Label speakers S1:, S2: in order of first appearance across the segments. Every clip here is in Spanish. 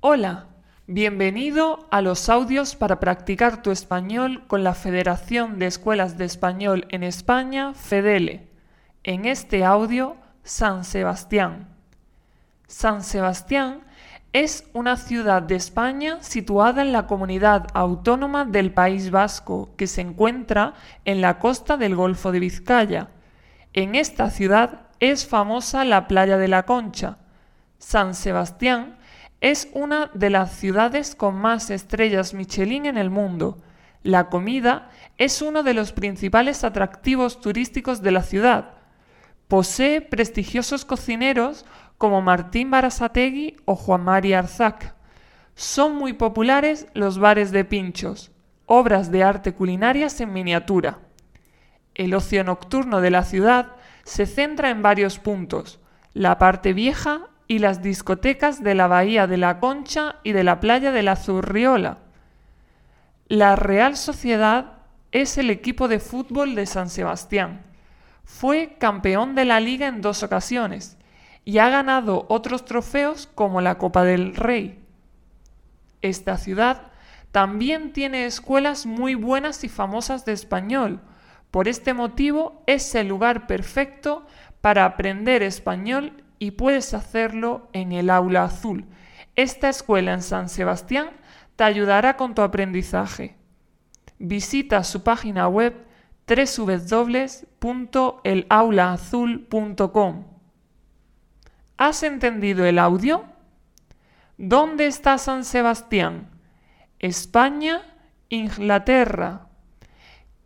S1: Hola, bienvenido a los audios para practicar tu español con la Federación de Escuelas de Español en España, FEDELE. En este audio, San Sebastián. San Sebastián es una ciudad de España situada en la comunidad autónoma del País Vasco, que se encuentra en la costa del Golfo de Vizcaya. En esta ciudad es famosa la playa de la Concha. San Sebastián es una de las ciudades con más estrellas Michelin en el mundo. La comida es uno de los principales atractivos turísticos de la ciudad. Posee prestigiosos cocineros como Martín Barasategui o Juan María Arzac. Son muy populares los bares de pinchos, obras de arte culinarias en miniatura. El ocio nocturno de la ciudad se centra en varios puntos, la parte vieja y las discotecas de la Bahía de la Concha y de la playa de la Zurriola. La Real Sociedad es el equipo de fútbol de San Sebastián. Fue campeón de la liga en dos ocasiones y ha ganado otros trofeos como la Copa del Rey. Esta ciudad también tiene escuelas muy buenas y famosas de español. Por este motivo es el lugar perfecto para aprender español y puedes hacerlo en el aula azul. Esta escuela en San Sebastián te ayudará con tu aprendizaje. Visita su página web www.elaulaazul.com. ¿Has entendido el audio? ¿Dónde está San Sebastián? España, Inglaterra.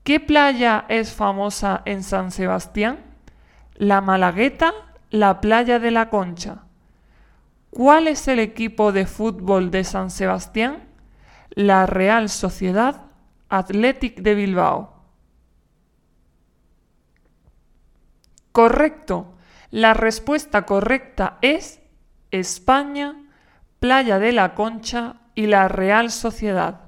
S1: ¿Qué playa es famosa en San Sebastián? La Malagueta, la playa de la Concha. ¿Cuál es el equipo de fútbol de San Sebastián? La Real Sociedad Athletic de Bilbao. Correcto. La respuesta correcta es España, Playa de la Concha y la Real Sociedad.